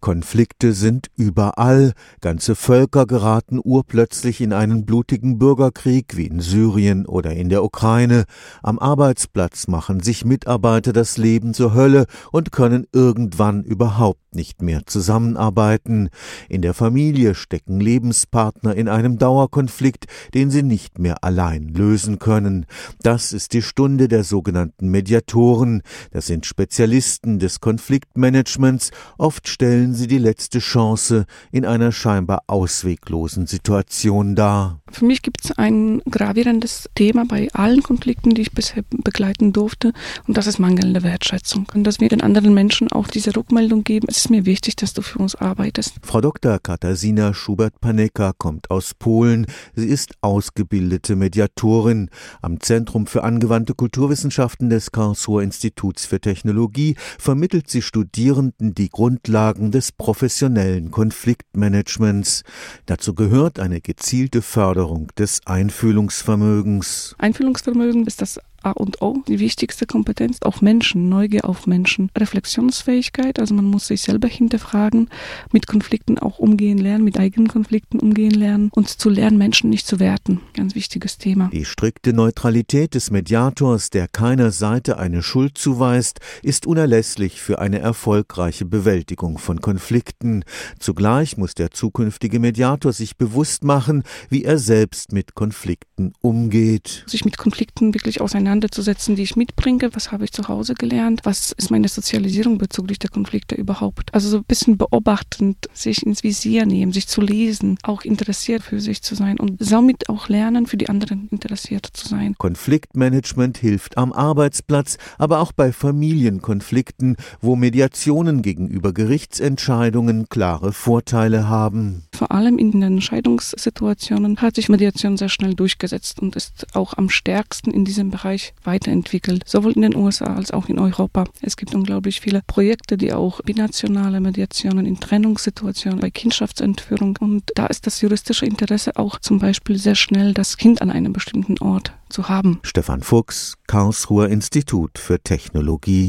Konflikte sind überall, ganze Völker geraten urplötzlich in einen blutigen Bürgerkrieg wie in Syrien oder in der Ukraine, am Arbeitsplatz machen sich Mitarbeiter das Leben zur Hölle und können irgendwann überhaupt nicht mehr zusammenarbeiten, in der Familie stecken Lebenspartner in einem Dauerkonflikt, den sie nicht mehr allein lösen können. Das ist die Stunde der sogenannten Mediatoren, das sind Spezialisten des Konfliktmanagements, oft stellen stellen sie die letzte Chance in einer scheinbar ausweglosen Situation dar. Für mich gibt es ein gravierendes Thema bei allen Konflikten, die ich bisher begleiten durfte, und das ist mangelnde Wertschätzung. Und dass wir den anderen Menschen auch diese Rückmeldung geben, es ist mir wichtig, dass du für uns arbeitest. Frau Dr. Katarzyna Schubert-Paneka kommt aus Polen. Sie ist ausgebildete Mediatorin. Am Zentrum für angewandte Kulturwissenschaften des Karlsruher Instituts für Technologie vermittelt sie Studierenden die Grundlagen des professionellen Konfliktmanagements. Dazu gehört eine gezielte Förderung Förderung des Einfühlungsvermögens. Einfühlungsvermögen ist das A und O, die wichtigste Kompetenz auf Menschen, Neugier auf Menschen, Reflexionsfähigkeit, also man muss sich selber hinterfragen, mit Konflikten auch umgehen lernen, mit eigenen Konflikten umgehen lernen und zu lernen, Menschen nicht zu werten. Ganz wichtiges Thema. Die strikte Neutralität des Mediators, der keiner Seite eine Schuld zuweist, ist unerlässlich für eine erfolgreiche Bewältigung von Konflikten. Zugleich muss der zukünftige Mediator sich bewusst machen, wie er selbst mit Konflikten umgeht. Sich mit Konflikten wirklich auseinander auseinanderzusetzen, die ich mitbringe. Was habe ich zu Hause gelernt? Was ist meine Sozialisierung bezüglich der Konflikte überhaupt? Also so ein bisschen beobachtend, sich ins Visier nehmen, sich zu lesen, auch interessiert für sich zu sein und somit auch lernen, für die anderen interessiert zu sein. Konfliktmanagement hilft am Arbeitsplatz, aber auch bei Familienkonflikten, wo Mediationen gegenüber Gerichtsentscheidungen klare Vorteile haben. Vor allem in den Entscheidungssituationen hat sich Mediation sehr schnell durchgesetzt und ist auch am stärksten in diesem Bereich Bereich weiterentwickelt, sowohl in den USA als auch in Europa. Es gibt unglaublich viele Projekte, die auch binationale Mediationen in Trennungssituationen, bei Kindschaftsentführung und da ist das juristische Interesse auch zum Beispiel sehr schnell, das Kind an einem bestimmten Ort zu haben. Stefan Fuchs, Karlsruher Institut für Technologie